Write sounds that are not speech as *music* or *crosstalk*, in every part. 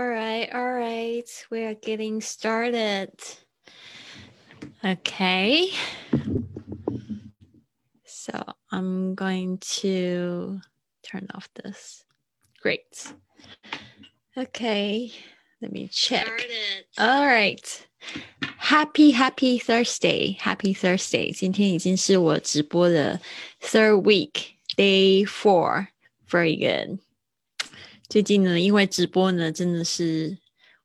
All right, all right, we are getting started. Okay. So I'm going to turn off this. Great. Okay, let me check. All right. Happy Happy Thursday, Happy Thursday. 今天已经是我直播的 third week, day four. Very good. 最近呢，因为直播呢，真的是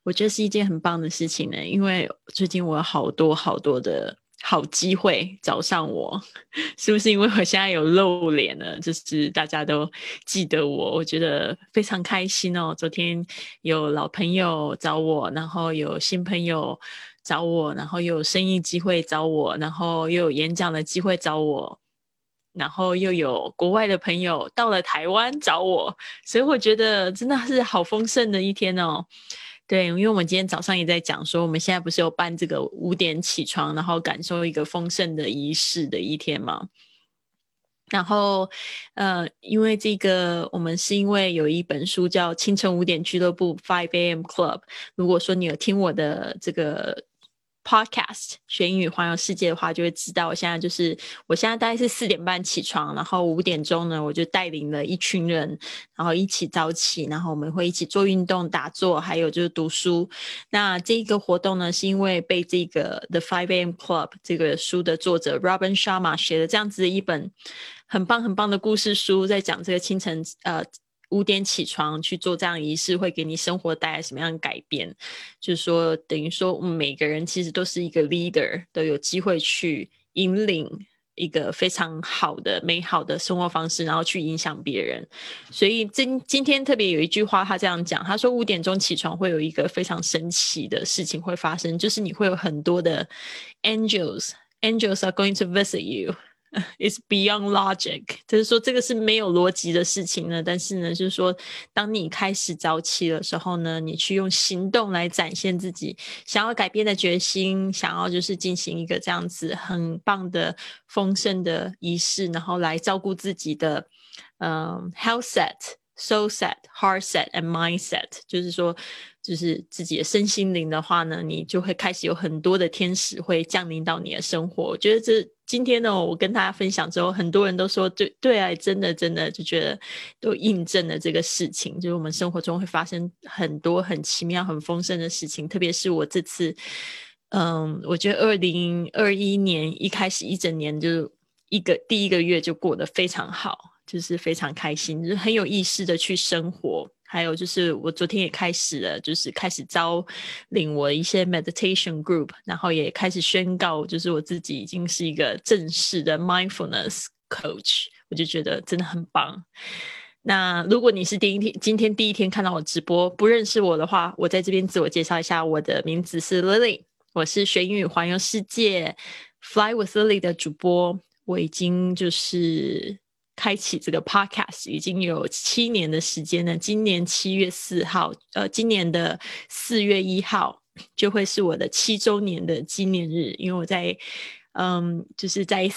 我觉得是一件很棒的事情呢。因为最近我有好多好多的好机会找上我，*laughs* 是不是因为我现在有露脸了？就是大家都记得我，我觉得非常开心哦。昨天有老朋友找我，然后有新朋友找我，然后又有生意机会找我，然后又有演讲的机会找我。然后又有国外的朋友到了台湾找我，所以我觉得真的是好丰盛的一天哦。对，因为我们今天早上也在讲说，我们现在不是有办这个五点起床，然后感受一个丰盛的仪式的一天吗？然后，呃，因为这个，我们是因为有一本书叫《清晨五点俱乐部》（Five A.M. Club）。如果说你有听我的这个。Podcast 学英语环游世界的话，就会知道我现在就是，我现在大概是四点半起床，然后五点钟呢，我就带领了一群人，然后一起早起，然后我们会一起做运动、打坐，还有就是读书。那这一个活动呢，是因为被这个 The Five A.M. Club 这个书的作者 Robin Sharma 写的这样子的一本很棒很棒的故事书，在讲这个清晨呃。五点起床去做这样仪式，会给你生活带来什么样的改变？就是说，等于说，每个人其实都是一个 leader，都有机会去引领一个非常好的、美好的生活方式，然后去影响别人。所以今今天特别有一句话，他这样讲，他说五点钟起床会有一个非常神奇的事情会发生，就是你会有很多的 angels，angels are going to visit you。It's beyond logic，就是说这个是没有逻辑的事情呢。但是呢，就是说，当你开始早起的时候呢，你去用行动来展现自己想要改变的决心，想要就是进行一个这样子很棒的丰盛的仪式，然后来照顾自己的嗯 health set、soul set、heart set and mind set，就是说。就是自己的身心灵的话呢，你就会开始有很多的天使会降临到你的生活。我觉得这今天呢，我跟大家分享之后，很多人都说对对啊，真的真的就觉得都印证了这个事情，就是我们生活中会发生很多很奇妙、很丰盛的事情。特别是我这次，嗯，我觉得二零二一年一开始一整年就一个第一个月就过得非常好，就是非常开心，就是很有意识的去生活。还有就是，我昨天也开始了，就是开始招领我一些 meditation group，然后也开始宣告，就是我自己已经是一个正式的 mindfulness coach，我就觉得真的很棒。那如果你是第一天，今天第一天看到我直播，不认识我的话，我在这边自我介绍一下，我的名字是 Lily，我是学英语环游世界 Fly with Lily 的主播，我已经就是。开启这个 podcast 已经有七年的时间了。今年七月四号，呃，今年的四月一号就会是我的七周年的纪念日。因为我在，嗯，就是在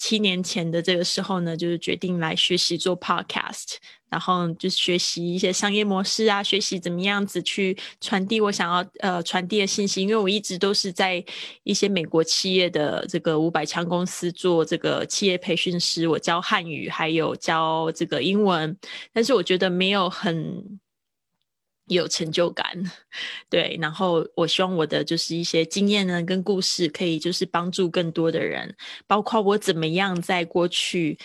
七年前的这个时候呢，就是决定来学习做 podcast。然后就是学习一些商业模式啊，学习怎么样子去传递我想要呃传递的信息。因为我一直都是在一些美国企业的这个五百强公司做这个企业培训师，我教汉语，还有教这个英文。但是我觉得没有很有成就感，对。然后我希望我的就是一些经验呢跟故事，可以就是帮助更多的人，包括我怎么样在过去。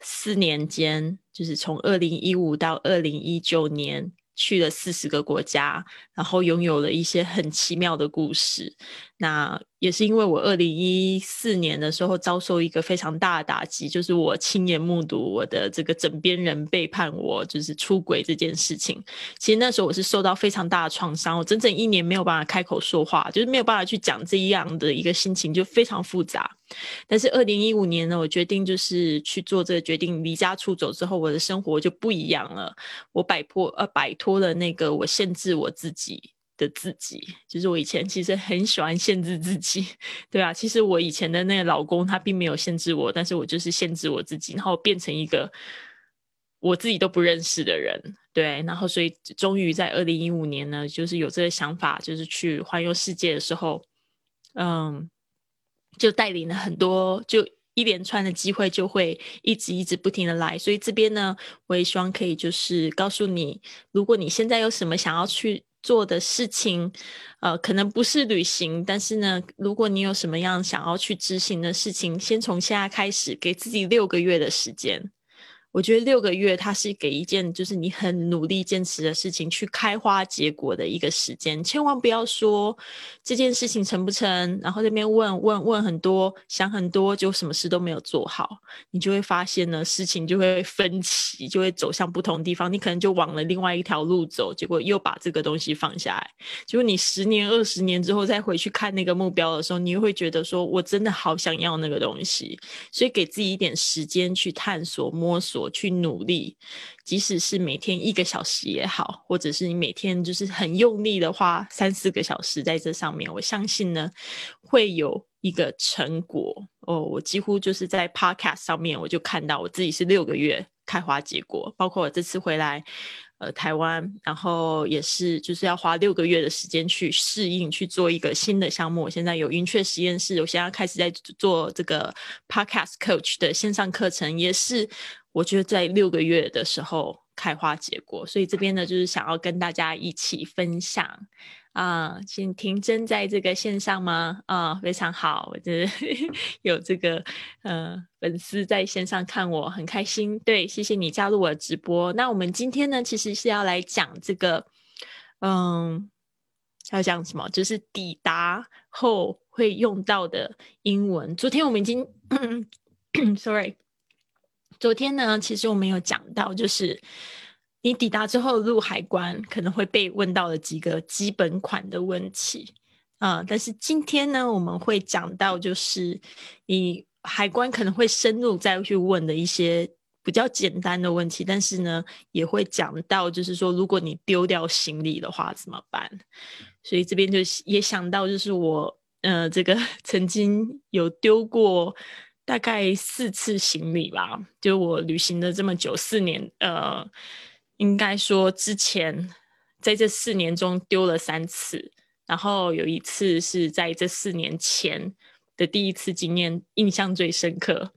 四年间，就是从二零一五到二零一九年，去了四十个国家，然后拥有了一些很奇妙的故事。那也是因为我二零一四年的时候遭受一个非常大的打击，就是我亲眼目睹我的这个枕边人背叛我，就是出轨这件事情。其实那时候我是受到非常大的创伤，我整整一年没有办法开口说话，就是没有办法去讲这样的一个心情，就非常复杂。但是二零一五年呢，我决定就是去做这个决定，离家出走之后，我的生活就不一样了。我摆脱呃摆脱了那个我限制我自己。的自己，就是我以前其实很喜欢限制自己，*laughs* 对啊，其实我以前的那个老公他并没有限制我，但是我就是限制我自己，然后变成一个我自己都不认识的人，对，然后所以终于在二零一五年呢，就是有这个想法，就是去环游世界的时候，嗯，就带领了很多，就一连串的机会就会一直一直不停的来，所以这边呢，我也希望可以就是告诉你，如果你现在有什么想要去做的事情，呃，可能不是旅行，但是呢，如果你有什么样想要去执行的事情，先从现在开始，给自己六个月的时间。我觉得六个月，它是给一件就是你很努力坚持的事情去开花结果的一个时间。千万不要说这件事情成不成，然后这边问问问很多，想很多，就什么事都没有做好，你就会发现呢，事情就会分歧，就会走向不同地方。你可能就往了另外一条路走，结果又把这个东西放下来。结果你十年、二十年之后再回去看那个目标的时候，你又会觉得说，我真的好想要那个东西。所以给自己一点时间去探索、摸索。我去努力，即使是每天一个小时也好，或者是你每天就是很用力的花三四个小时在这上面，我相信呢会有一个成果哦。我几乎就是在 Podcast 上面，我就看到我自己是六个月开花结果，包括我这次回来呃台湾，然后也是就是要花六个月的时间去适应，去做一个新的项目。我现在有云雀实验室，我现在开始在做这个 Podcast Coach 的线上课程，也是。我觉得在六个月的时候开花结果，所以这边呢就是想要跟大家一起分享啊。请婷真在这个线上吗？啊，非常好，我觉得有这个呃粉丝在线上看我很开心。对，谢谢你加入我的直播。那我们今天呢，其实是要来讲这个，嗯，要讲什么？就是抵达后会用到的英文。昨天我们已经，*coughs* sorry。昨天呢，其实我们有讲到，就是你抵达之后入海关可能会被问到的几个基本款的问题啊。但是今天呢，我们会讲到，就是你海关可能会深入再去问的一些比较简单的问题。但是呢，也会讲到，就是说如果你丢掉行李的话怎么办？所以这边就也想到，就是我呃，这个 *laughs* 曾经有丢过。大概四次行李吧，就我旅行的这么久，四年，呃，应该说之前在这四年中丢了三次，然后有一次是在这四年前的第一次经验，印象最深刻。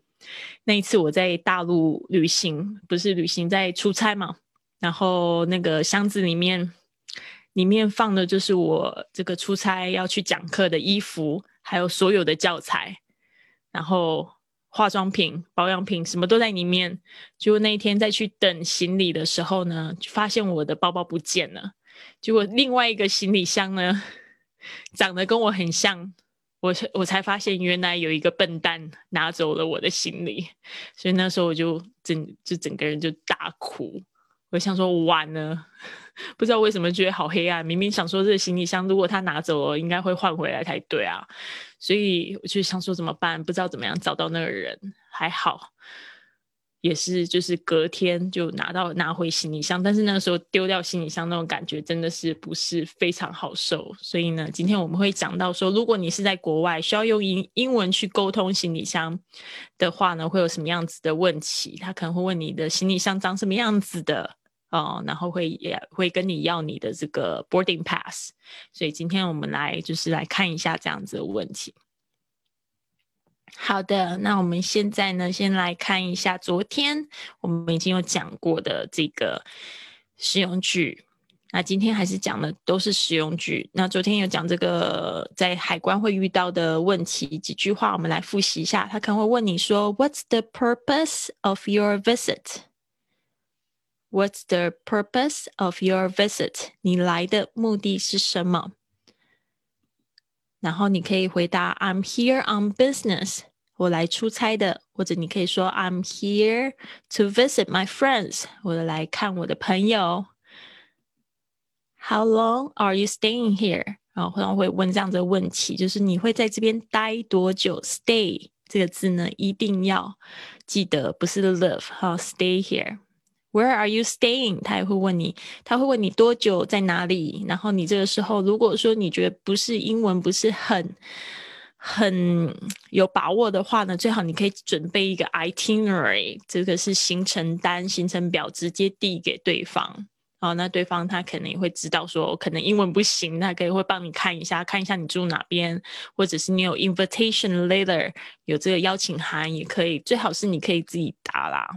那一次我在大陆旅行，不是旅行，在出差嘛，然后那个箱子里面，里面放的就是我这个出差要去讲课的衣服，还有所有的教材，然后。化妆品、保养品什么都在里面。结果那一天再去等行李的时候呢，发现我的包包不见了。结果另外一个行李箱呢，长得跟我很像，我我才发现原来有一个笨蛋拿走了我的行李。所以那时候我就整就整个人就大哭。我想说完了，*laughs* 不知道为什么觉得好黑暗。明明想说这个行李箱如果他拿走了，应该会换回来才对啊。所以我就想说怎么办？不知道怎么样找到那个人，还好，也是就是隔天就拿到拿回行李箱，但是那个时候丢掉行李箱那种感觉真的是不是非常好受。所以呢，今天我们会讲到说，如果你是在国外需要用英英文去沟通行李箱的话呢，会有什么样子的问题？他可能会问你的行李箱长什么样子的。哦，然后会也会跟你要你的这个 boarding pass，所以今天我们来就是来看一下这样子的问题。好的，那我们现在呢，先来看一下昨天我们已经有讲过的这个实用句。那今天还是讲的都是实用句。那昨天有讲这个在海关会遇到的问题几句话，我们来复习一下。他可能会问你说：“What's the purpose of your visit？” What's the purpose of your visit？你来的目的是什么？然后你可以回答 I'm here on business。我来出差的，或者你可以说 I'm here to visit my friends。我来看我的朋友。How long are you staying here？然后可能会问这样的问题，就是你会在这边待多久？Stay 这个字呢，一定要记得，不是 live，好，stay here。 Where are you staying？他也会问你，他会问你多久在哪里。然后你这个时候，如果说你觉得不是英文不是很很有把握的话呢，最好你可以准备一个 itinerary，这个是行程单、行程表，直接递给对方。哦，那对方他可能也会知道说，可能英文不行，他可以会帮你看一下，看一下你住哪边，或者是你有 invitation letter，有这个邀请函也可以。最好是你可以自己答啦。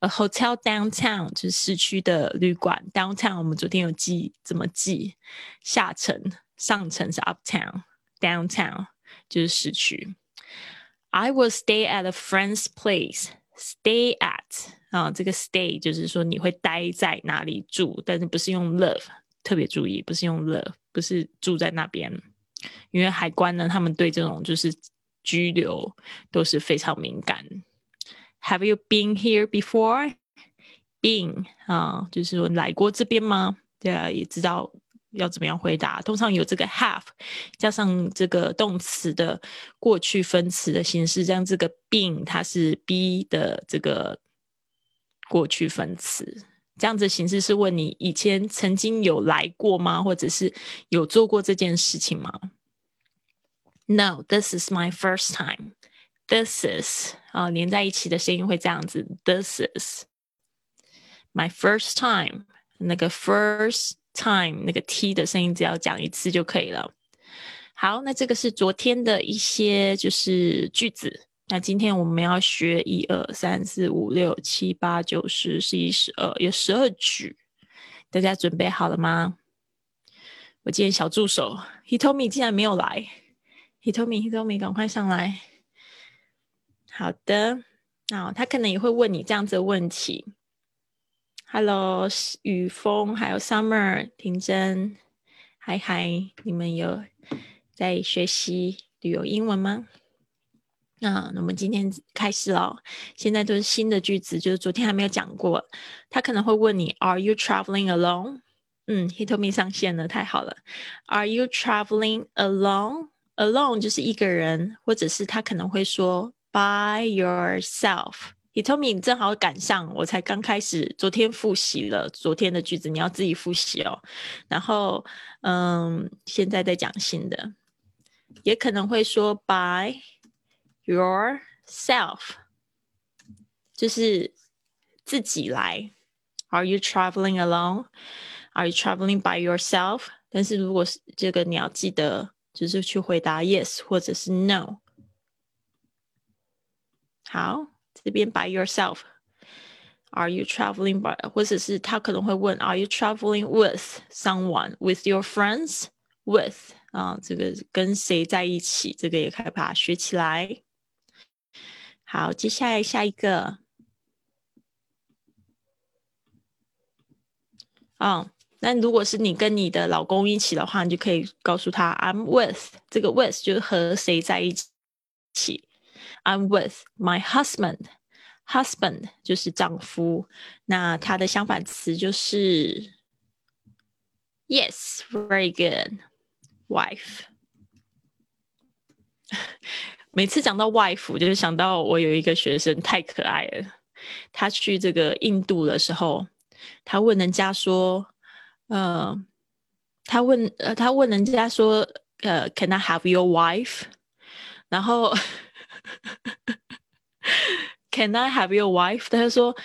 A hotel downtown 就是市区的旅馆，downtown 我们昨天有记怎么记，下层、上层是 uptown，downtown。就是市区。I will stay at a friend's place. Stay at 啊，这个 stay 就是说你会待在哪里住，但是不是用 live，特别注意，不是用 live，不是住在那边，因为海关呢，他们对这种就是拘留都是非常敏感。Have you been here before? Been 啊，就是说来过这边吗？对啊，也知道。要怎么样回答？通常有这个 have 加上这个动词的过去分词的形式，这样这个 been 它是 be 的这个过去分词，这样子形式是问你以前曾经有来过吗？或者是有做过这件事情吗？No, this is my first time. This is 啊，连在一起的声音会这样子。This is my first time. 那个 first time 那个 t 的声音只要讲一次就可以了。好，那这个是昨天的一些就是句子。那今天我们要学一二三四五六七八九十十一十二，有十二句，大家准备好了吗？我今天小助手 Hitomi 竟然没有来，Hitomi Hitomi 赶快上来。好的，那他可能也会问你这样子的问题。Hello，雨峰，还有 Summer，婷真，嗨嗨，你们有在学习旅游英文吗？那那我们今天开始了，现在都是新的句子，就是昨天还没有讲过。他可能会问你，Are you traveling alone？嗯，He told me 上线了，太好了。Are you traveling alone？Alone 就是一个人，或者是他可能会说 By yourself。你 t o m 正好赶上，我才刚开始，昨天复习了昨天的句子，你要自己复习哦。然后，嗯，现在在讲新的，也可能会说 by yourself，就是自己来。Are you traveling alone? Are you traveling by yourself? 但是如果是这个，你要记得就是去回答 yes 或者是 no。好。这边 by yourself。Are you traveling by？或者是他可能会问，Are you traveling with someone？With your friends？With 啊，这个跟谁在一起？这个也可以把它学起来。好，接下来下一个。啊，那如果是你跟你的老公一起的话，你就可以告诉他，I'm with。这个 with 就是和谁在一起。I'm with my husband. Husband 就是丈夫，那它的相反词就是 Yes, very good. Wife. 每次讲到 wife，就是想到我有一个学生太可爱了。他去这个印度的时候，他问人家说：“呃，他问呃，他问人家说，呃，Can I have your wife？” 然后。*laughs* Can I have your wife？他就说：“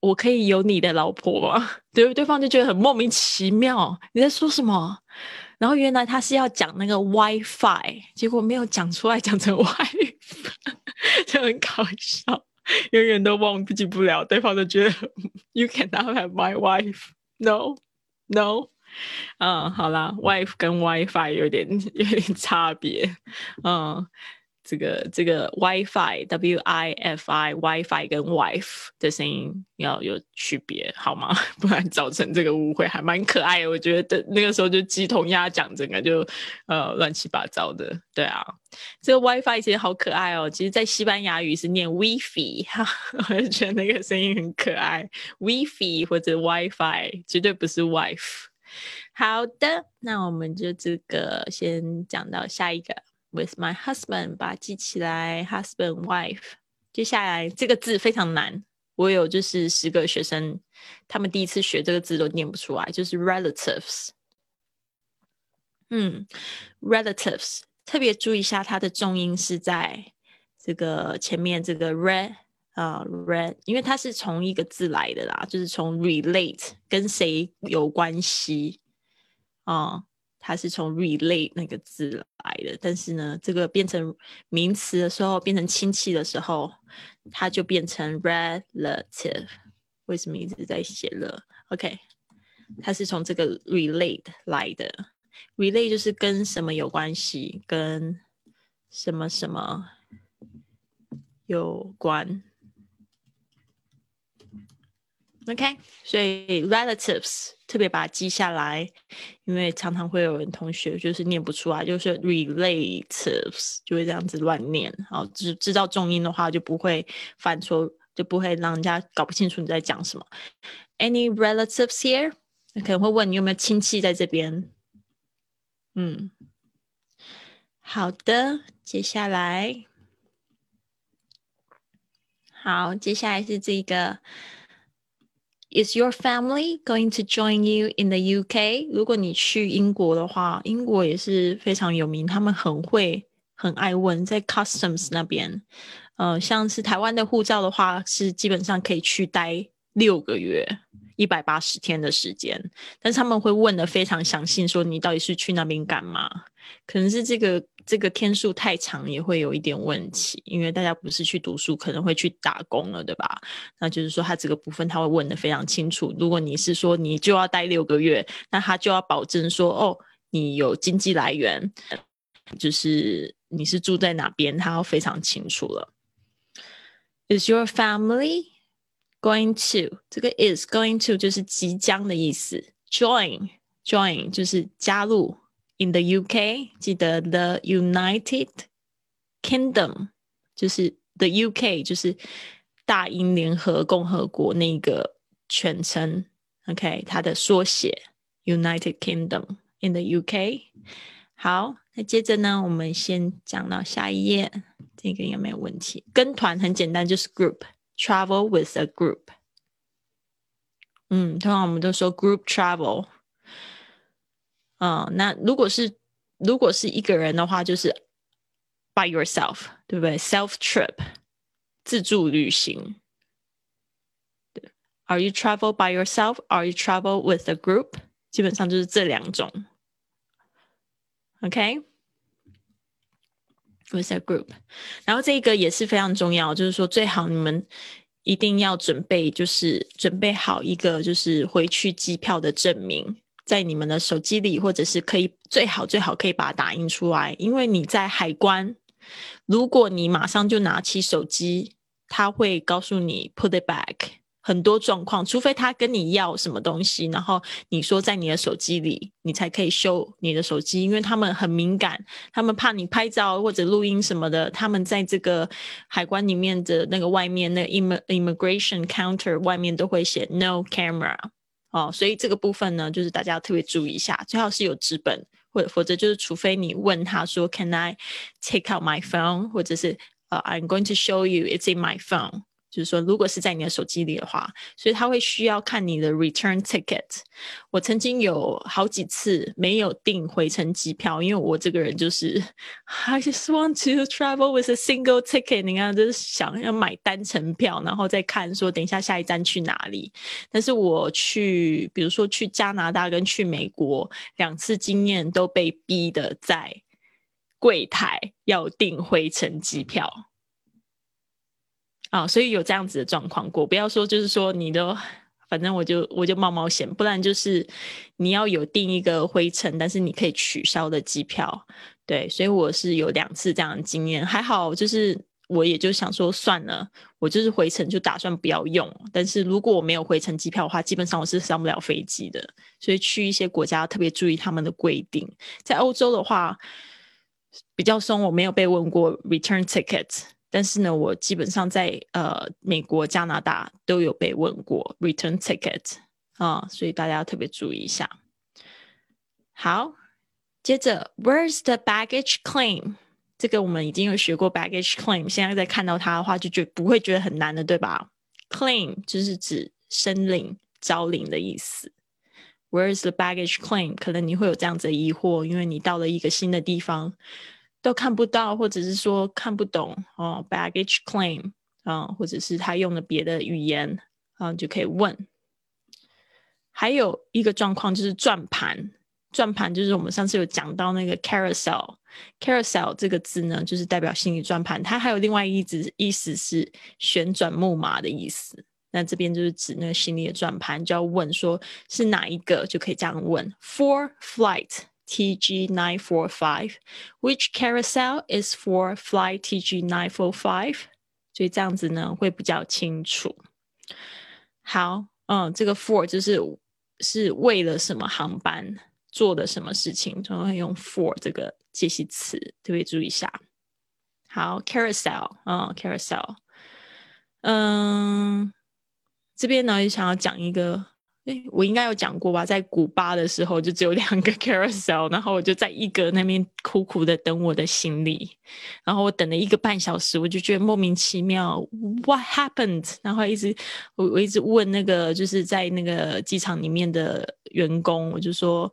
我可以有你的老婆吗？” *laughs* 对，对方就觉得很莫名其妙，你在说什么？然后原来他是要讲那个 WiFi，结果没有讲出来，讲成 *laughs* wife，就很搞笑，永远都忘记不了。对方就觉得 You cannot have my wife，No，No。嗯，好啦 w i f e 跟 WiFi 有点有点差别，嗯。这个这个 WiFi W I F I WiFi 跟 wife 的声音要有区别好吗？*laughs* 不然造成这个误会还蛮可爱的。我觉得那个时候就鸡同鸭讲，整个就呃乱七八糟的。对啊，这个 WiFi 其实好可爱哦。其实，在西班牙语是念 WiFi，我就觉得那个声音很可爱。WiFi 或者 WiFi 绝对不是 wife。好的，那我们就这个先讲到下一个。With my husband，把它记起来。Husband, wife。接下来这个字非常难，我有就是十个学生，他们第一次学这个字都念不出来，就是 relatives。嗯，relatives 特别注意一下它的重音是在这个前面这个 red 啊 re，因为它是从一个字来的啦，就是从 relate 跟谁有关系啊。它是从 relate 那个字来的，但是呢，这个变成名词的时候，变成亲戚的时候，它就变成 relative。为什么一直在写了？OK，它是从这个 relate 来的，relate 就是跟什么有关系，跟什么什么有关。OK，所以 relatives 特别把它记下来，因为常常会有人同学就是念不出来，就是 relatives 就会这样子乱念。好，知知道重音的话就不会犯错，就不会让人家搞不清楚你在讲什么。Any relatives here？可能会问你有没有亲戚在这边。嗯，好的，接下来，好，接下来是这个。Is your family going to join you in the UK？如果你去英国的话，英国也是非常有名，他们很会、很爱问，在 customs 那边，呃，像是台湾的护照的话，是基本上可以去待六个月。一百八十天的时间，但是他们会问的非常详细，说你到底是去那边干嘛？可能是这个这个天数太长，也会有一点问题，因为大家不是去读书，可能会去打工了，对吧？那就是说，他这个部分他会问的非常清楚。如果你是说你就要待六个月，那他就要保证说，哦，你有经济来源，就是你是住在哪边，他要非常清楚了。Is your family? Going to 这个 is going to 就是即将的意思。Join join 就是加入。In the UK，记得 the United Kingdom 就是 the UK 就是大英联合共和国那个全称。OK，它的缩写 United Kingdom in the UK。好，那接着呢，我们先讲到下一页，这个有没有问题？跟团很简单，就是 group。Travel with a group，嗯，通常我们都说 group travel，嗯，那如果是如果是一个人的话，就是 by yourself，对不对？Self trip，自助旅行。对，Are you travel by yourself？Are you travel with a group？基本上就是这两种。OK。 with a group，然后这个也是非常重要，就是说最好你们一定要准备，就是准备好一个就是回去机票的证明，在你们的手机里，或者是可以最好最好可以把它打印出来，因为你在海关，如果你马上就拿起手机，他会告诉你 put it back。很多状况，除非他跟你要什么东西，然后你说在你的手机里，你才可以修你的手机，因为他们很敏感，他们怕你拍照或者录音什么的，他们在这个海关里面的那个外面那 immigration counter 外面都会写 no camera 哦，所以这个部分呢，就是大家要特别注意一下，最好是有纸本，或者否则就是除非你问他说 Can I take out my phone，或者是呃 I'm going to show you it's in my phone。就是说，如果是在你的手机里的话，所以他会需要看你的 return ticket。我曾经有好几次没有订回程机票，因为我这个人就是 *laughs* I just want to travel with a single ticket。你看，就是想要买单程票，然后再看说等一下下一站去哪里。但是我去，比如说去加拿大跟去美国两次经验都被逼的在柜台要订回程机票。啊，所以有这样子的状况过，不要说就是说你都，反正我就我就冒冒险，不然就是你要有订一个回程，但是你可以取消的机票，对，所以我是有两次这样的经验，还好就是我也就想说算了，我就是回程就打算不要用，但是如果我没有回程机票的话，基本上我是上不了飞机的，所以去一些国家特别注意他们的规定，在欧洲的话比较松，我没有被问过 return ticket。但是呢，我基本上在呃美国、加拿大都有被问过 return ticket 啊，所以大家要特别注意一下。好，接着 Where's the baggage claim？这个我们已经有学过 baggage claim，现在再看到它的话，就觉不会觉得很难的，对吧？Claim 就是指申领、招领的意思。Where's the baggage claim？可能你会有这样子的疑惑，因为你到了一个新的地方。都看不到，或者是说看不懂哦，baggage claim 啊，或者是他用了别的语言啊，就可以问。还有一个状况就是转盘，转盘就是我们上次有讲到那个 carousel，carousel 这个字呢，就是代表心理转盘，它还有另外一字意思是旋转木马的意思。那这边就是指那个心理的转盘，就要问说是哪一个，就可以这样问：For flight。TG nine four five. Which carousel is for flight TG nine four five？所以这样子呢会比较清楚。好，嗯，这个 for 就是是为了什么航班做的什么事情，就会用 for 这个介系词，特别注意一下。好，carousel，嗯，carousel，嗯，这边呢也想要讲一个。哎，我应该有讲过吧？在古巴的时候，就只有两个 *laughs* carousel，然后我就在一个那边苦苦的等我的行李，然后我等了一个半小时，我就觉得莫名其妙，What happened？然后一直我我一直问那个就是在那个机场里面的员工，我就说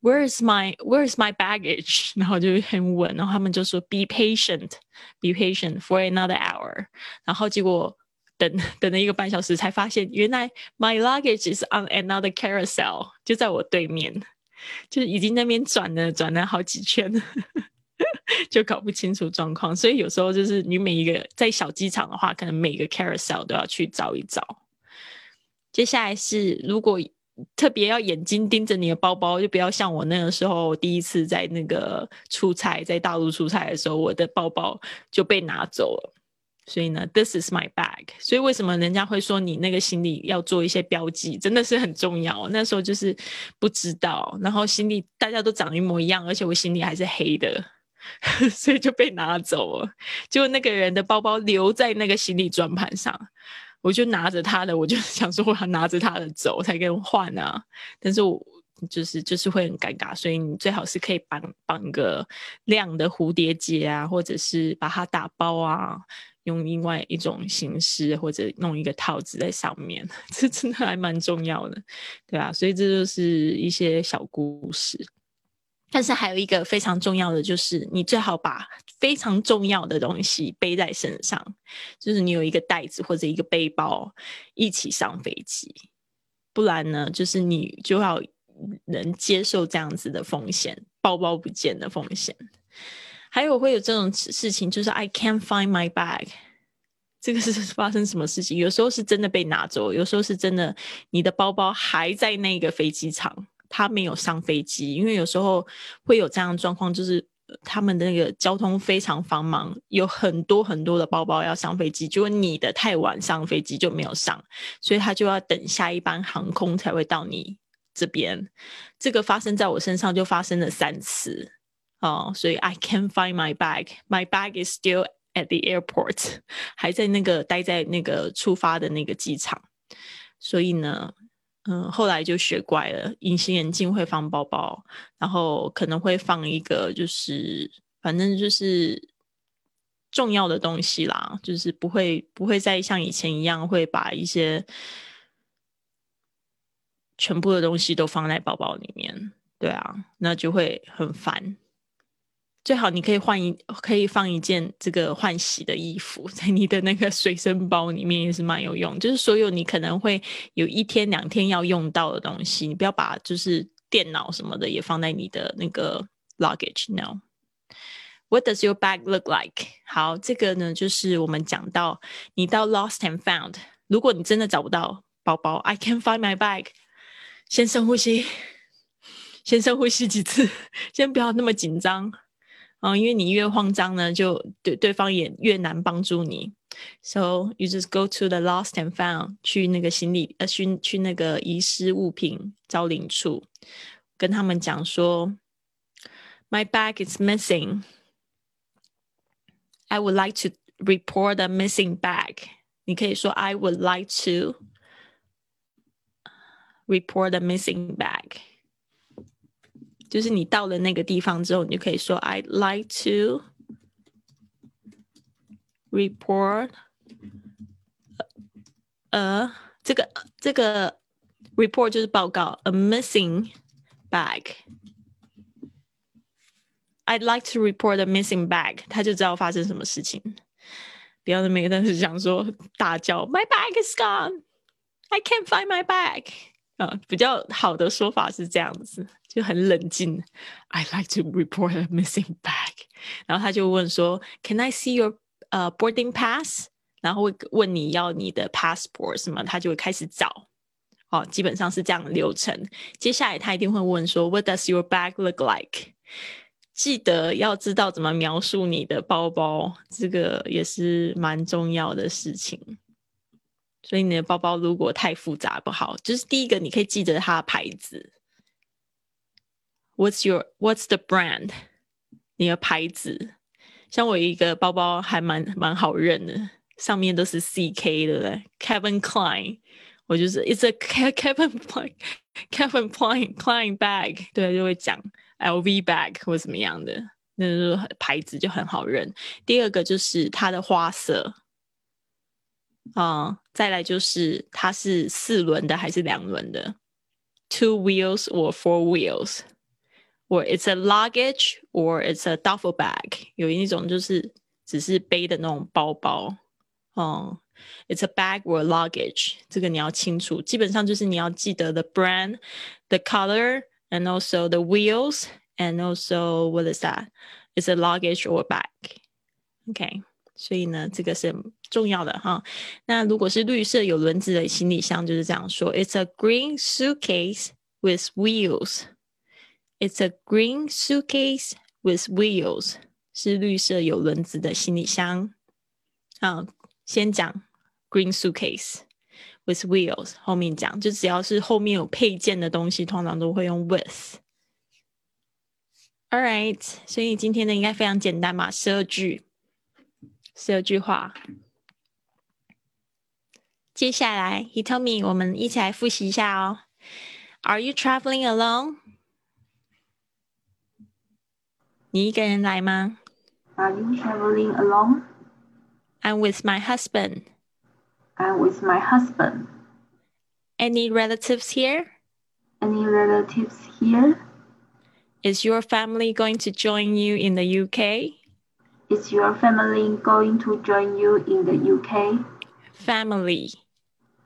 Where is my Where is my baggage？*laughs* 然后就很稳，然后他们就说 Be patient，Be patient for another hour。然后结果。等 *laughs* 等了一个半小时，才发现原来 my luggage is on another carousel，就在我对面，就是已经那边转了转了好几圈，*laughs* 就搞不清楚状况。所以有时候就是你每一个在小机场的话，可能每个 carousel 都要去找一找。接下来是如果特别要眼睛盯着你的包包，就不要像我那个时候第一次在那个出差，在大陆出差的时候，我的包包就被拿走了。所以呢，this is my bag。所以为什么人家会说你那个行李要做一些标记，真的是很重要。那时候就是不知道，然后行李大家都长一模一样，而且我行李还是黑的，*laughs* 所以就被拿走了。结果那个人的包包留在那个行李转盘上，我就拿着他的，我就想说我要拿着他的走才跟换啊。但是我就是就是会很尴尬，所以你最好是可以绑绑个亮的蝴蝶结啊，或者是把它打包啊。用另外一种形式，或者弄一个套子在上面，*laughs* 这真的还蛮重要的，对吧？所以这就是一些小故事。但是还有一个非常重要的，就是你最好把非常重要的东西背在身上，就是你有一个袋子或者一个背包一起上飞机，不然呢，就是你就要能接受这样子的风险，包包不见的风险。还有会有这种事情，就是 I can't find my bag，*laughs* 这个是发生什么事情？有时候是真的被拿走，有时候是真的你的包包还在那个飞机场，他没有上飞机。因为有时候会有这样的状况，就是他们的那个交通非常繁忙，有很多很多的包包要上飞机，结果你的太晚上飞机就没有上，所以他就要等下一班航空才会到你这边。这个发生在我身上就发生了三次。哦，所以 I can't find my bag. My bag is still at the airport，*laughs* 还在那个待在那个出发的那个机场。所以呢，嗯，后来就学乖了，隐形眼镜会放包包，然后可能会放一个，就是反正就是重要的东西啦，就是不会不会再像以前一样会把一些全部的东西都放在包包里面。对啊，那就会很烦。最好你可以换一，可以放一件这个换洗的衣服在你的那个随身包里面，也是蛮有用。就是所有你可能会有一天两天要用到的东西，你不要把就是电脑什么的也放在你的那个 luggage。No。What does your bag look like？好，这个呢就是我们讲到你到 lost and found，如果你真的找不到包包，I can't find my bag，先深呼吸，先深呼吸几次，先不要那么紧张。啊，因为你越慌张呢，就对对方也越难帮助你。So *laughs* you just go to the lost and found，去那个行李呃，去去那个遗失物品招领处，跟他们讲说，My bag is missing. I would like to report a missing bag. 你可以说 I would like to report a missing bag. 就是你到了那个地方之后，你就可以说 "I'd like to report a 这个这个 report 就是报告 a missing bag I'd like to report a missing bag，他就知道发生什么事情。不要每个人是想说大叫，My bag is gone, I can't find my bag。 啊，比较好的说法是这样子，就很冷静。I like to report a missing bag。然后他就问说，Can I see your 呃 boarding pass？然后会问你要你的 passport 什么，他就会开始找。哦，基本上是这样流程。接下来他一定会问说，What does your bag look like？记得要知道怎么描述你的包包，这个也是蛮重要的事情。所以你的包包如果太复杂不好，就是第一个你可以记得它的牌子。What's your What's the brand？你的牌子，像我一个包包还蛮蛮好认的，上面都是 CK 的，Kevin Klein。我就是 It's a *laughs* Kevin Klein *laughs* Kevin Klein *laughs* Klein bag，对，就会讲 LV bag 或什么样的，那是牌子就很好认。第二个就是它的花色，啊，再来就是它是四轮的还是两轮的，two wheels or four wheels，or it's a luggage or it's a duffel bag。有一种就是只是背的那种包包，哦。It's a bag or luggage，这个你要清楚。基本上就是你要记得 the brand, the color, and also the wheels, and also what is that? It's a luggage or bag. OK， 所以呢，这个是重要的哈。那如果是绿色有轮子的行李箱，就是这样说：It's a green suitcase with wheels. It's a green suitcase with wheels，是绿色有轮子的行李箱。啊，先讲 green suitcase with wheels，后面讲就只要是后面有配件的东西，通常都会用 with。All right，所以今天的应该非常简单嘛，十二句，十二句话。接下来，He told me，我们一起来复习一下哦。Are you traveling alone？你一个人来吗？Are you traveling alone？I'm with my husband. I'm with my husband. Any relatives here? Any relatives here? Is your family going to join you in the UK? Is your family going to join you in the UK? Family.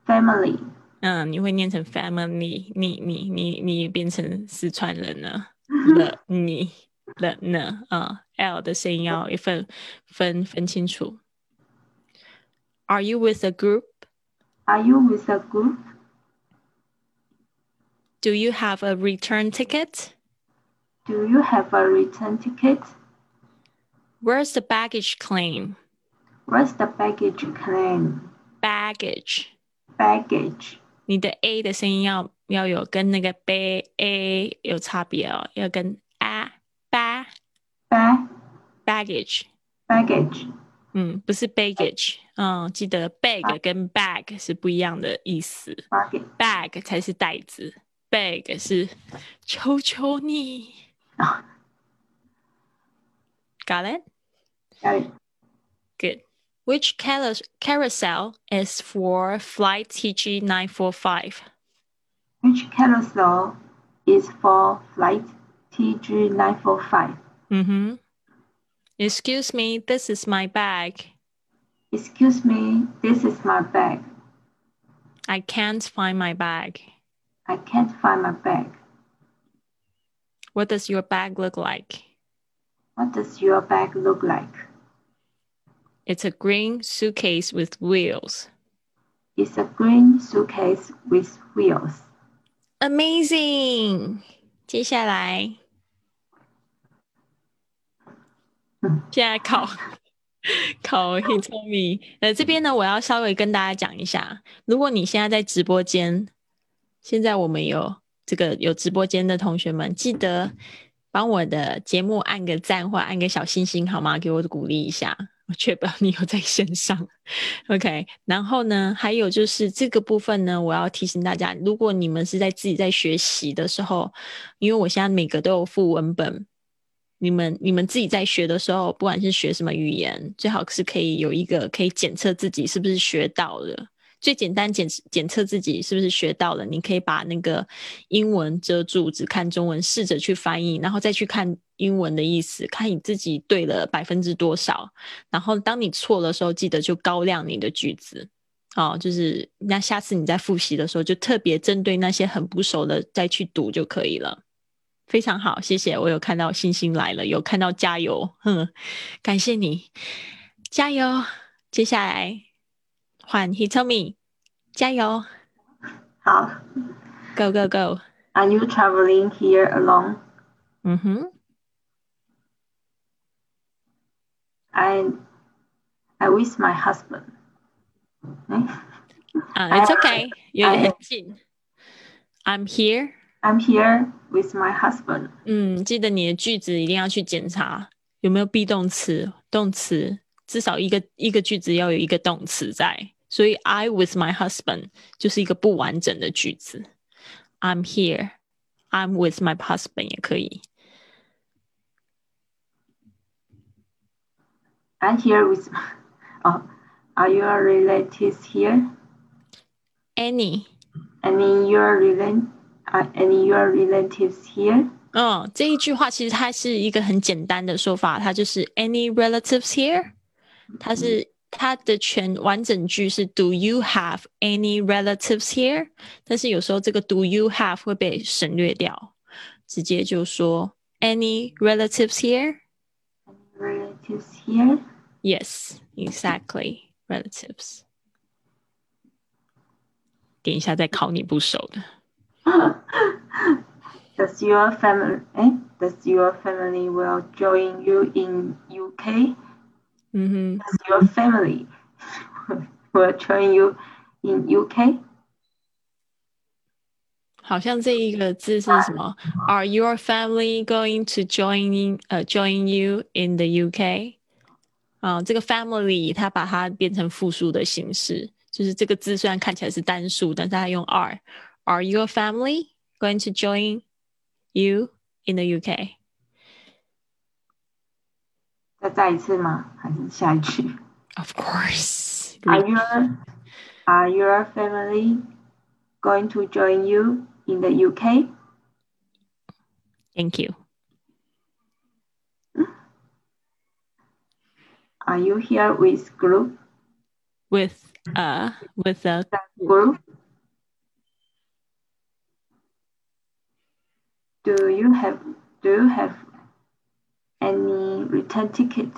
Family. 嗯，你会念成 family，你你你你变成四川人了了你了呢啊，L 的*laughs* 声音要一分分分清楚。are you with a group? Are you with a group? Do you have a return ticket? Do you have a return ticket? Where's the baggage claim? Where's the baggage claim? Baggage. Baggage. 你的 a 的声音要要有跟那个 b a 有差别哦，要跟 a ba ba baggage baggage 嗯，不是 baggage，嗯，记得 bag 跟 bag 是不一样的意思，bag 才是袋子，bag 是求求你。Got it? Got it. Good. Which carousel is for flight TG 945? Which carousel is for flight TG 945? Mm-hmm. Excuse me, this is my bag. Excuse me, this is my bag. I can't find my bag. I can't find my bag. What does your bag look like? What does your bag look like? It's a green suitcase with wheels. It's a green suitcase with wheels. Amazing! 接下来现在考 *laughs* 考 Hitomi，呃，这边呢，我要稍微跟大家讲一下，如果你现在在直播间，现在我们有这个有直播间的同学们，记得帮我的节目按个赞或按个小心心好吗？给我鼓励一下，我确保你有在线上。OK，然后呢，还有就是这个部分呢，我要提醒大家，如果你们是在自己在学习的时候，因为我现在每个都有附文本。你们你们自己在学的时候，不管是学什么语言，最好是可以有一个可以检测自己是不是学到了。最简单检检测自己是不是学到了，你可以把那个英文遮住，只看中文，试着去翻译，然后再去看英文的意思，看你自己对了百分之多少。然后当你错的时候，记得就高亮你的句子。哦，就是那下次你在复习的时候，就特别针对那些很不熟的再去读就可以了。非常好，谢谢。我有看到星星来了，有看到加油，哼，感谢你，加油。接下来换 He told me，加油。好，Go go go。Are you traveling here alone？嗯哼。I I with my husband. 啊、uh,，It's okay，有点很近。I'm here. I'm here with my husband. 嗯，记得你的句子一定要去检查有没有 be 动词、动词，至少一个一个句子要有一个动词在。所以 I with my husband 就是一个不完整的句子。I'm here. I'm with my husband 也可以。 I'm here with. *laughs* Oh, are your relatives here? Any. Any your relatives? Are any your relatives here? 嗯，这一句话其实它是一个很简单的说法，它就是 Any relatives here？它是它的全完整句是 Do you have any relatives here？但是有时候这个 Do you have 会被省略掉，直接就说 Any relatives here？Relatives here? Yes, exactly. Relatives. 点一下再考你不熟的。Does *laughs* your family? 哎，Does your family will join you in UK? 嗯哼。Does your family *laughs* will join you in UK? 好像这一个字是什么？Are your family going to join 呃、uh, join you in the UK？ 啊，这个 family 它把它变成复数的形式，就是这个字虽然看起来是单数，但是它用 are。Are your family going to join you in the UK？再再一次吗？还是下一句？Of course. Are your Are your family going to join you in the UK? Thank you. Are you here with group? With uh with a group? Do you have do you have any return ticket?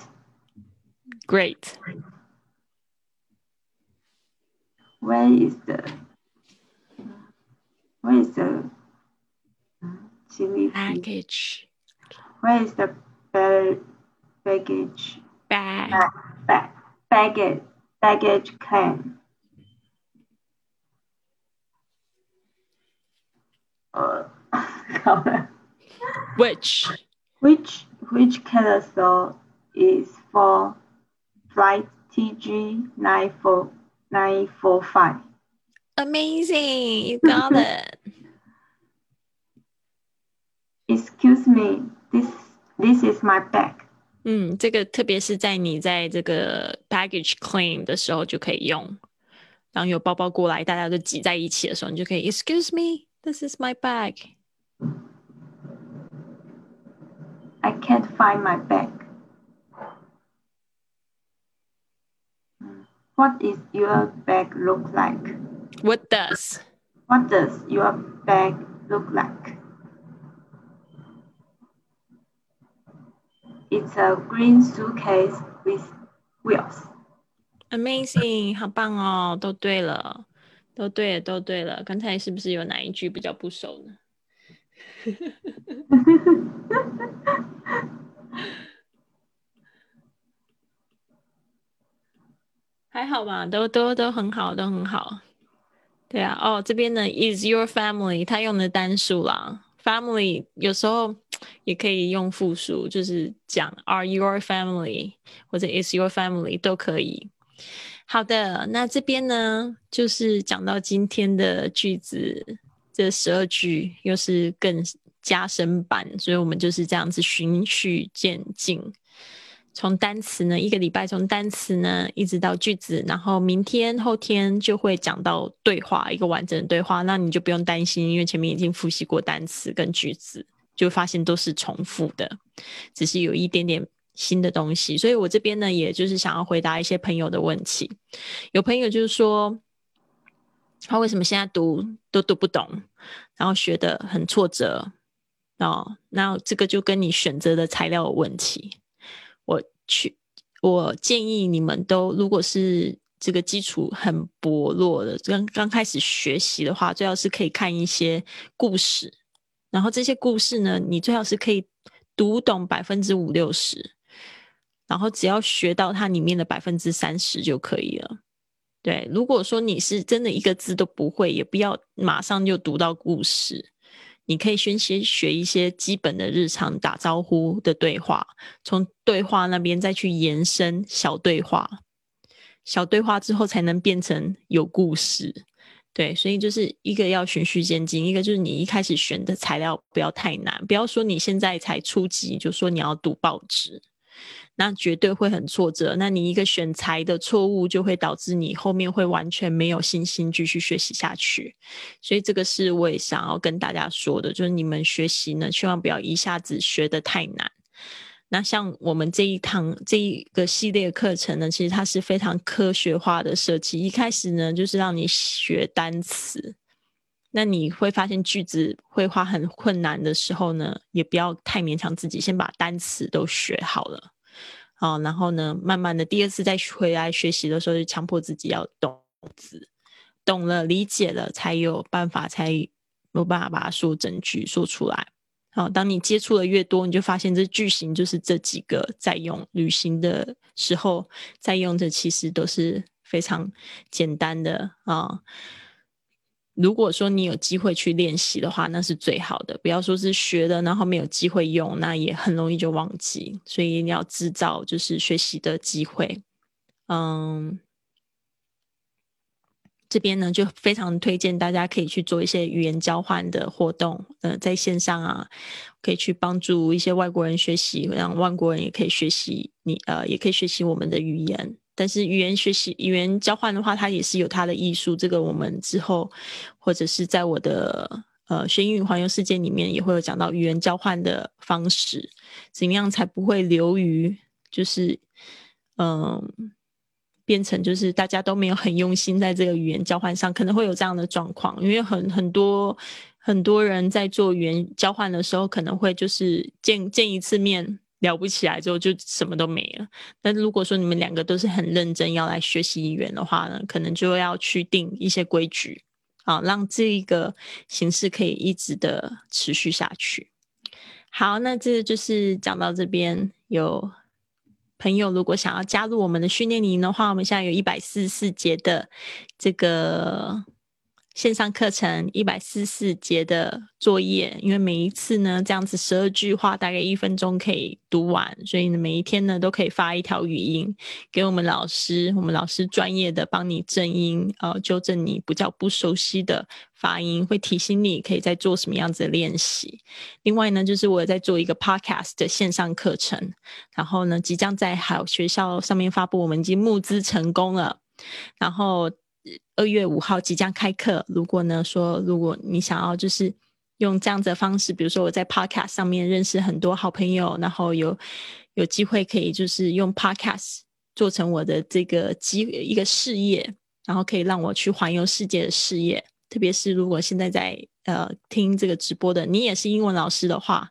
Great. Where is the where is the package? Where is the baggage? Bag. Bag. Baggage. Baggage claim. Uh, *laughs* which? Which which carousel is for flight TG nine four nine four five? Amazing! You got *laughs* it. Excuse me, this this is my bag. 嗯，这个特别是在你在这个 baggage claim 的时候就可以用。当有包包过来，大家都挤在一起的时候，你就可以 Excuse me, this is my bag. I can't find my bag. What is your bag look like? What does? What does your bag look like? It's a green suitcase with wheels. Amazing，好棒哦，都对了，都对了，都对了。刚才是不是有哪一句比较不熟呢？*laughs* 还好吧，都都都很好，都很好。对啊，哦，这边呢，is your family，他用的单数啦。Family 有时候也可以用复数，就是讲 are your family 或者 is your family 都可以。好的，那这边呢，就是讲到今天的句子，这十二句又是更加深版，所以我们就是这样子循序渐进。从单词呢，一个礼拜从单词呢一直到句子，然后明天后天就会讲到对话，一个完整的对话。那你就不用担心，因为前面已经复习过单词跟句子，就发现都是重复的，只是有一点点新的东西。所以我这边呢，也就是想要回答一些朋友的问题。有朋友就是说，他为什么现在读都读不懂，然后学的很挫折哦，那这个就跟你选择的材料有问题。我去，我建议你们都，如果是这个基础很薄弱的，刚刚开始学习的话，最好是可以看一些故事，然后这些故事呢，你最好是可以读懂百分之五六十，然后只要学到它里面的百分之三十就可以了。对，如果说你是真的一个字都不会，也不要马上就读到故事。你可以先先学一些基本的日常打招呼的对话，从对话那边再去延伸小对话，小对话之后才能变成有故事。对，所以就是一个要循序渐进，一个就是你一开始选的材料不要太难，不要说你现在才初级就说你要读报纸。那绝对会很挫折。那你一个选材的错误，就会导致你后面会完全没有信心继续学习下去。所以这个是我也想要跟大家说的，就是你们学习呢，千万不要一下子学的太难。那像我们这一堂这一个系列课程呢，其实它是非常科学化的设计。一开始呢，就是让你学单词。那你会发现句子绘画很困难的时候呢，也不要太勉强自己，先把单词都学好了。然后呢，慢慢的第二次再回来学习的时候，就强迫自己要懂字，懂了、理解了，才有办法，才有办法把它说整句说出来。好，当你接触的越多，你就发现这句型就是这几个在用，旅行的时候在用的，其实都是非常简单的啊。如果说你有机会去练习的话，那是最好的。不要说是学的，然后没有机会用，那也很容易就忘记。所以你要制造就是学习的机会。嗯，这边呢就非常推荐大家可以去做一些语言交换的活动。呃，在线上啊，可以去帮助一些外国人学习，让外国人也可以学习你呃，也可以学习我们的语言。但是语言学习、语言交换的话，它也是有它的艺术。这个我们之后，或者是在我的呃学英语环游世界里面，也会有讲到语言交换的方式，怎么样才不会流于就是嗯，变成就是大家都没有很用心在这个语言交换上，可能会有这样的状况。因为很很多很多人在做语言交换的时候，可能会就是见见一次面。聊不起来之后就什么都没了。但如果说你们两个都是很认真要来学习语言的话呢，可能就要去定一些规矩啊，让这一个形式可以一直的持续下去。好，那这就是讲到这边。有朋友如果想要加入我们的训练营的话，我们现在有一百四十四节的这个。线上课程一百四十四节的作业，因为每一次呢，这样子十二句话大概一分钟可以读完，所以呢，每一天呢都可以发一条语音给我们老师，我们老师专业的帮你正音，呃，纠正你比较不熟悉的发音，会提醒你可以在做什么样子的练习。另外呢，就是我在做一个 podcast 的线上课程，然后呢，即将在好学校上面发布，我们已经募资成功了，然后。二月五号即将开课。如果呢说，如果你想要就是用这样子的方式，比如说我在 Podcast 上面认识很多好朋友，然后有有机会可以就是用 Podcast 做成我的这个机一个事业，然后可以让我去环游世界的事业。特别是如果现在在。呃，听这个直播的你也是英文老师的话，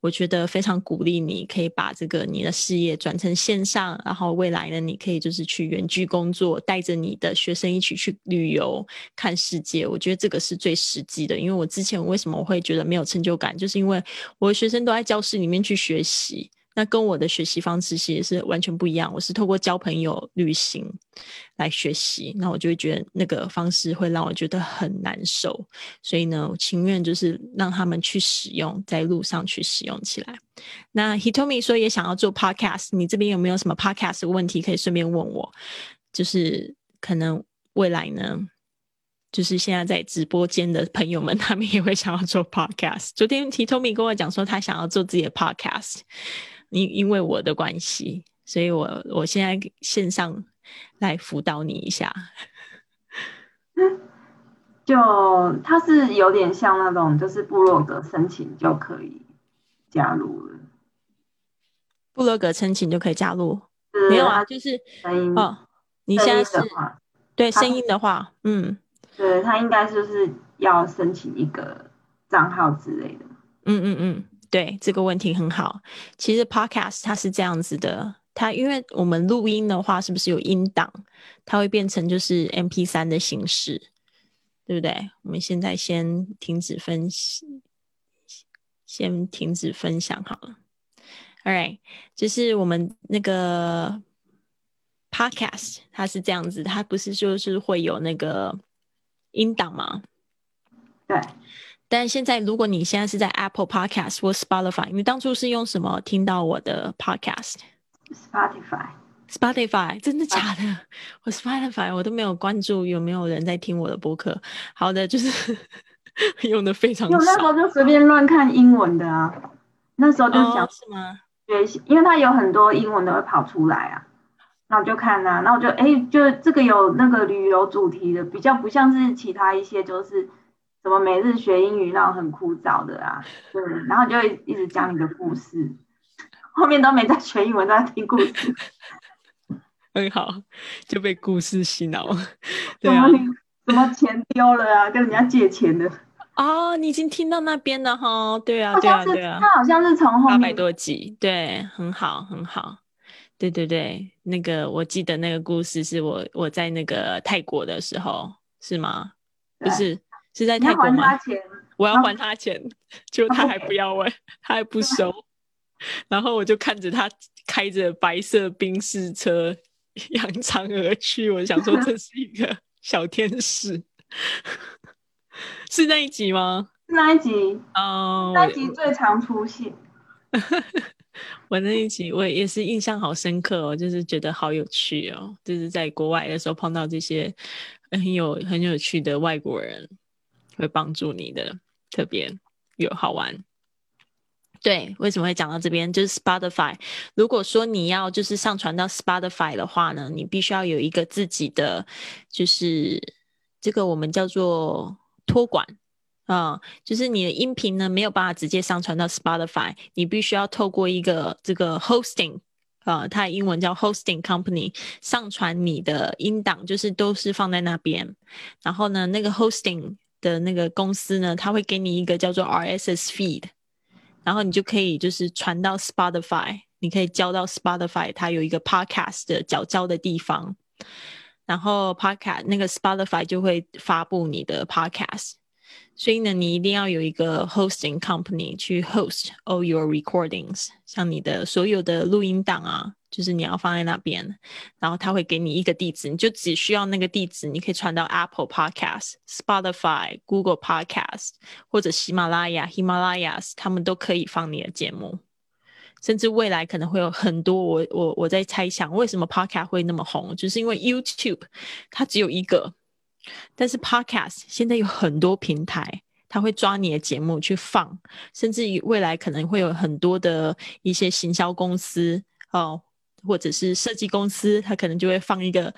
我觉得非常鼓励你，可以把这个你的事业转成线上，然后未来呢，你可以就是去远距工作，带着你的学生一起去旅游看世界。我觉得这个是最实际的，因为我之前为什么我会觉得没有成就感，就是因为我的学生都在教室里面去学习。那跟我的学习方式其实是完全不一样。我是透过交朋友、旅行来学习，那我就会觉得那个方式会让我觉得很难受。所以呢，我情愿就是让他们去使用，在路上去使用起来。那 Hitomi 说也想要做 Podcast，你这边有没有什么 Podcast 问题可以顺便问我？就是可能未来呢，就是现在在直播间的朋友们，他们也会想要做 Podcast。昨天 Hitomi 跟我讲说，他想要做自己的 Podcast。因因为我的关系，所以我我现在线上来辅导你一下。就它是有点像那种，就是部落格申请就可以加入了。部落格申请就可以加入？没有啊，就是声音哦，你现在是对声音的话，嗯对他应该就是要申请一个账号之类的。嗯嗯嗯，对，这个问题很好。其实 podcast 它是这样子的，它因为我们录音的话，是不是有音档？它会变成就是 MP 三的形式，对不对？我们现在先停止分析，先停止分享好了。All right，就是我们那个 podcast，它是这样子，它不是就是会有那个音档吗？对，但现在，如果你现在是在 Apple Podcast 或 Spotify，你当初是用什么听到我的 Podcast？Spotify，Spotify 真的假的？我 Spotify 我都没有关注有没有人在听我的播客。好的，就是 *laughs* 用的非常因为那时。候就随便乱看英文的啊，那时候就想哦，是吗？学习，因为它有很多英文的会跑出来啊，那我就看啊，那我就哎，就这个有那个旅游主题的，比较不像是其他一些就是什么每日学英语那种很枯燥的啊，对，然后就会一直讲你的故事，后面都没在学英文，都在听故事，*laughs* 很好，就被故事洗脑。对啊什么，钱丢了啊，跟人家借钱的，哦，你已经听到那边了哈。对啊，好对啊，对啊。他好像是从后八百多集，对，很好，很好，对对对，那个我记得那个故事是我我在那个泰国的时候，是吗？不是，是在泰国吗还他？钱，*laughs* 我要还他钱，结果他还不要我，*laughs* 他还不收，然后我就看着他开着白色宾士车扬长而去，我想说这是一个 *laughs* 小天使，是那一集吗？是那一集哦，那一集最常出现。我那一集我也是印象好深刻哦，就是觉得好有趣哦，就是在国外的时候碰到这些很有很有趣的外国人，会帮助你的，特别有好玩。对，为什么会讲到这边？就是 Spotify。如果说你要就是上传到 Spotify 的话呢，你必须要有一个自己的，就是这个我们叫做托管啊、就是你的音频呢没有办法直接上传到 Spotify，你必须要透过一个这个 hosting，呃，它的英文叫 hosting company，上传你的音档，就是都是放在那边。然后呢，那个 hosting 的那个公司呢，它会给你一个叫做 RSS feed，然后你就可以就是传到 Spotify，你可以交到 Spotify，它有一个 podcast 的缴交的地方，然后 podcast 那个 Spotify 就会发布你的 podcast。所以呢，你一定要有一个 hosting company 去 host all your recordings，像你的所有的录音档啊，就是你要放在那边，然后他会给你一个地址，你就只需要那个地址，你可以传到 Apple Podcast、Spotify、Google Podcast 或者喜马拉雅 Himalayas，他们都可以放你的节目。甚至未来可能会有很多我我我在猜想，为什么 Podcast 会那么红，就是因为 YouTube 它只有一个，但是 Podcast 现在有很多平台，它会抓你的节目去放，甚至于未来可能会有很多的一些行销公司哦，或者是设计公司，它可能就会放一个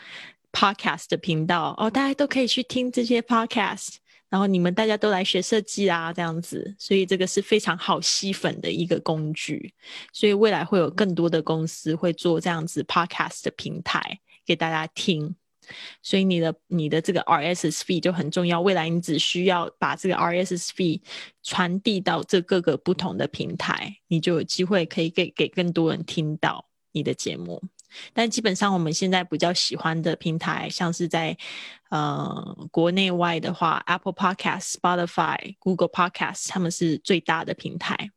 Podcast 的频道哦，大家都可以去听这些 Podcast。然后你们大家都来学设计啊，这样子，所以这个是非常好吸粉的一个工具。所以未来会有更多的公司会做这样子 podcast 的平台给大家听。所以你的你的这个 RSS feed 就很重要。未来你只需要把这个 RSS feed 传递到这各个不同的平台，你就有机会可以给给更多人听到你的节目。但基本上我们现在比较喜欢的平台，像是在呃国内外的话，Apple Podcast、Spotify、Google Podcast，他们是最大的平台。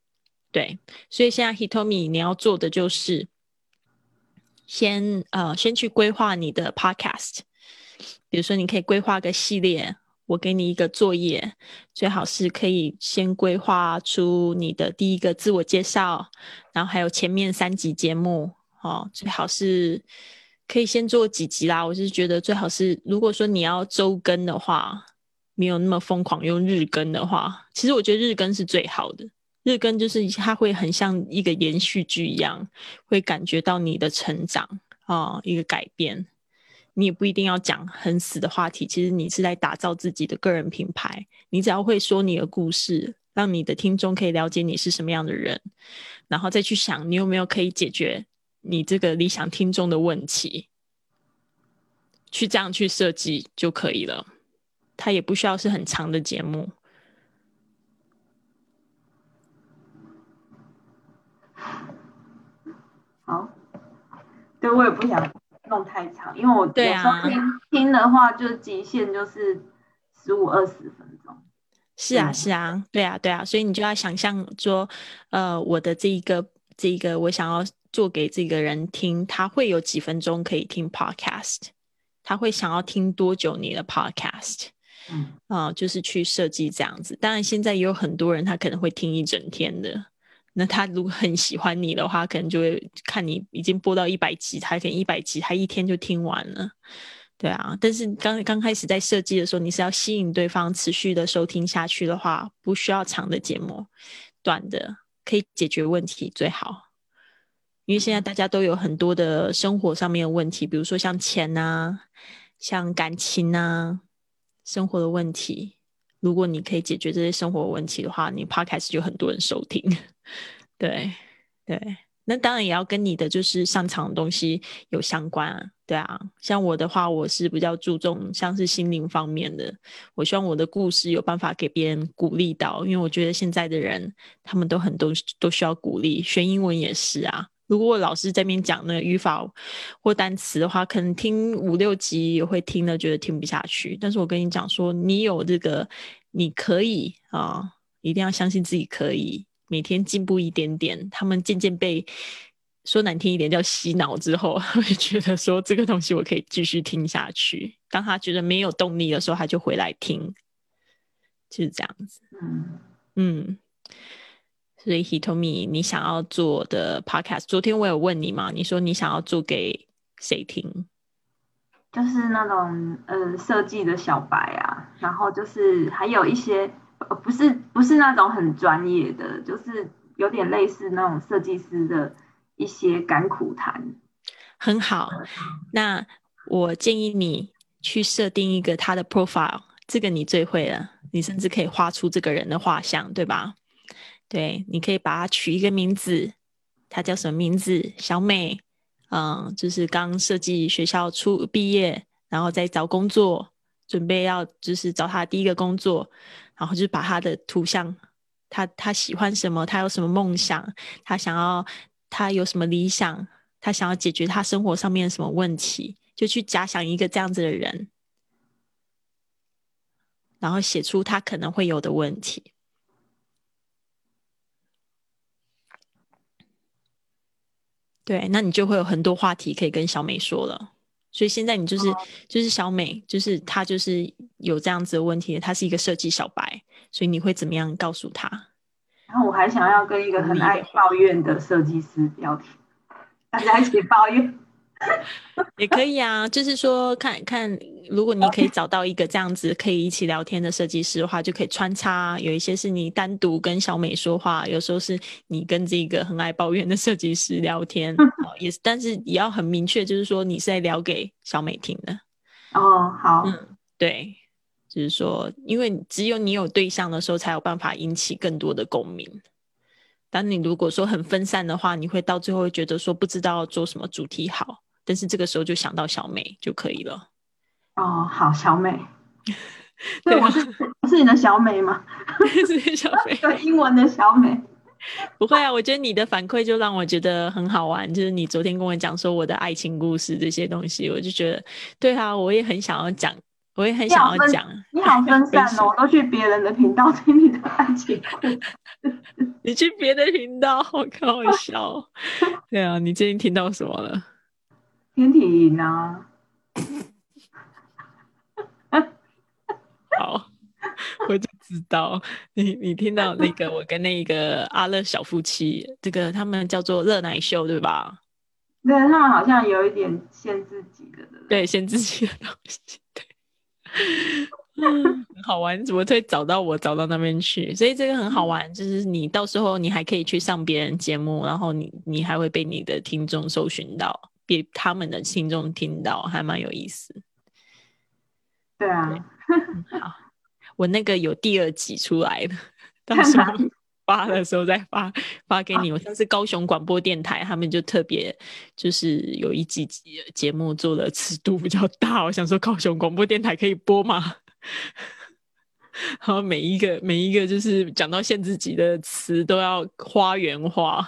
对，所以现在 Hitomi 你要做的就是先呃先去规划你的 Podcast，比如说你可以规划个系列，我给你一个作业，最好是可以先规划出你的第一个自我介绍，然后还有前面三集节目哦，最好是可以先做几集啦。我是觉得最好是，如果说你要周更的话，没有那么疯狂用日更的话，其实我觉得日更是最好的。日更就是它会很像一个连续剧一样，会感觉到你的成长啊、一个改变。你也不一定要讲很死的话题，其实你是在打造自己的个人品牌。你只要会说你的故事，让你的听众可以了解你是什么样的人，然后再去想你有没有可以解决你这个理想听众的问题，去这样去设计就可以了。它也不需要是很长的节目。好，对我也不想弄太长，因为我有时候听听的话，就极限就是十五二十分钟。是啊，是啊，对啊，对啊，所以你就要想象说，呃，我的这一个这一个我想要做给这个人听，他会有几分钟可以听 podcast，他会想要听多久你的 podcast？嗯，啊，就是去设计这样子。当然，现在也有很多人他可能会听一整天的。那他如果很喜欢你的话，可能就会看你已经播到一百集，他可能一百集他一天就听完了，对啊。但是刚刚开始在设计的时候，你是要吸引对方持续的收听下去的话，不需要长的节目，短的可以解决问题最好。因为现在大家都有很多的生活上面的问题，比如说像钱啊，像感情啊，生活的问题。如果你可以解决这些生活问题的话，你 podcast 就很多人收听。*laughs* 对对，那当然也要跟你的就是擅长的东西有相关。对啊，像我的话，我是比较注重像是心灵方面的。我希望我的故事有办法给别人鼓励到，因为我觉得现在的人他们都很多都需要鼓励，学英文也是啊。如果老师在面讲那个语法或单词的话，可能听五六集也会听的觉得听不下去。但是我跟你讲说，你有这个，你可以啊，一定要相信自己可以每天进步一点点。他们渐渐被说难听一点叫洗脑之后，*laughs* 会觉得说这个东西我可以继续听下去。当他觉得没有动力的时候，他就回来听，就是这样子。嗯嗯。所以，Hitomi，你想要做的 Podcast，昨天我有问你嘛？你说你想要做给谁听？就是那种呃设计的小白啊，然后就是还有一些呃不是不是那种很专业的，就是有点类似那种设计师的一些甘苦谈。很好，那我建议你去设定一个他的 profile，这个你最会了，你甚至可以画出这个人的画像，对吧？对，你可以把它取一个名字，它叫什么名字？小美，嗯，就是刚设计学校出毕业，然后再找工作，准备要就是找他第一个工作，然后就把他的图像，他他喜欢什么，他有什么梦想，他想要他有什么理想，他想要解决他生活上面什么问题，就去假想一个这样子的人，然后写出他可能会有的问题。对，那你就会有很多话题可以跟小美说了。所以现在你就是就是小美，就是她就是有这样子的问题，她是一个设计小白，所以你会怎么样告诉她？然后我还想要跟一个很爱抱怨的设计师聊天，大家一起抱怨。*laughs* 也可以啊，就是说看看，如果你可以找到一个这样子可以一起聊天的设计师的话，就可以穿插。有一些是你单独跟小美说话，有时候是你跟这个很爱抱怨的设计师聊天，也是。但是也要很明确，就是说你是在聊给小美听的。哦，好，嗯，对，就是说，因为只有你有对象的时候，才有办法引起更多的共鸣。当你如果说很分散的话，你会到最后会觉得说不知道做什么主题好。但是这个时候就想到小美就可以了。哦，好，小美。*laughs* 对，我是是你的小美吗？*laughs* 是小美，*laughs* 英文的小美。不会啊，我觉得你的反馈就让我觉得很好玩。就是你昨天跟我讲说我的爱情故事这些东西，我就觉得，对啊，我也很想要讲，我也很想要讲。你好分散哦，我都去别人的频道听你的爱情故事。你去别的频道，好搞笑。对啊，你最近听到什么了？天体营啊！*laughs* 好，我就知道你你听到那个我跟那个阿乐小夫妻，这个他们叫做热奶秀，对吧？对他们好像有一点限自己的，对限自己的东西，对，嗯，很好玩，怎么会找到我找到那边去？所以这个很好玩，就是你到时候你还可以去上别人节目，然后你你还会被你的听众搜寻到。给他们的听众听到，还蛮有意思。对啊，好，我那个有第二集出来了，到时候 *laughs* 发的时候再发发给你。我上次高雄广播电台他们就特别就是有一集节目做的尺度比较大，我想说高雄广播电台可以播吗？*laughs* 然后每一个每一个就是讲到限制级的词都要花园化。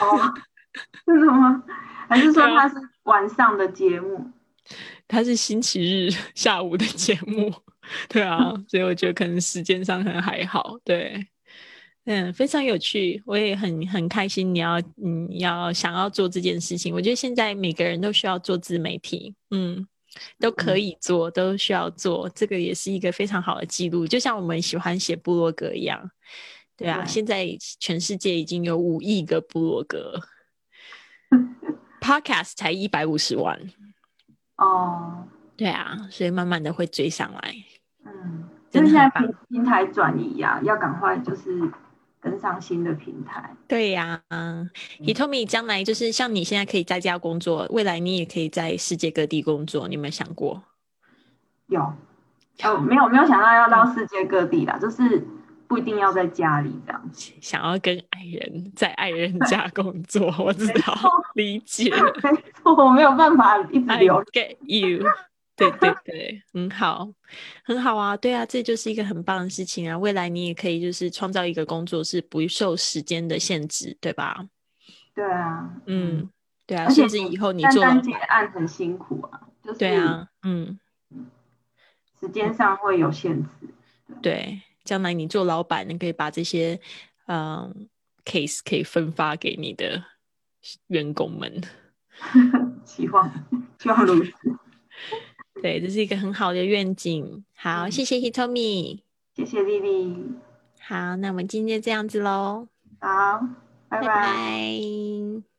哦，是什么？还是说它是晚上的节目？它是星期日 *laughs* 下午的节目，对啊，*laughs* 所以我觉得可能时间上可能还好，对，嗯，非常有趣，我也很很开心。你要嗯要想要做这件事情，我觉得现在每个人都需要做自媒体，嗯，都可以做，都需要做，这个也是一个非常好的记录，就像我们喜欢写部落格一样，对啊，现在全世界已经有五亿个部落格 *laughs*，Podcast 才一百五十万。哦，对啊，所以慢慢的会追上来。嗯，就是现在平平台转移呀，要赶快就是跟上新的平台。对呀，Hitomi 将来就是像你现在可以在家工作，未来你也可以在世界各地工作，你有没有想过？有，哦，没有没有想到要到世界各地啦，就是。不一定要在家里这样，*laughs* 想要跟爱人在爱人 *laughs* 家工作，我知道理解。*laughs* 没错，我没有办法一直留。Get you，对对对，很好，很好啊，对啊，这就是一个很棒的事情啊。未来你也可以就是创造一个工作，是不受时间的限制，对吧？对啊，嗯，对啊，甚至以后你做结案很辛苦啊，就是对啊，嗯，时间上会有限制，对。将来你做老板，你可以把这些嗯 case 可以分发给你的员工们。*laughs* 希望希望如此。*laughs* 对，这是一个很好的愿景。好，谢谢 Hitomi，*laughs* 谢谢丽丽。好，那我们今天这样子喽。好，拜拜。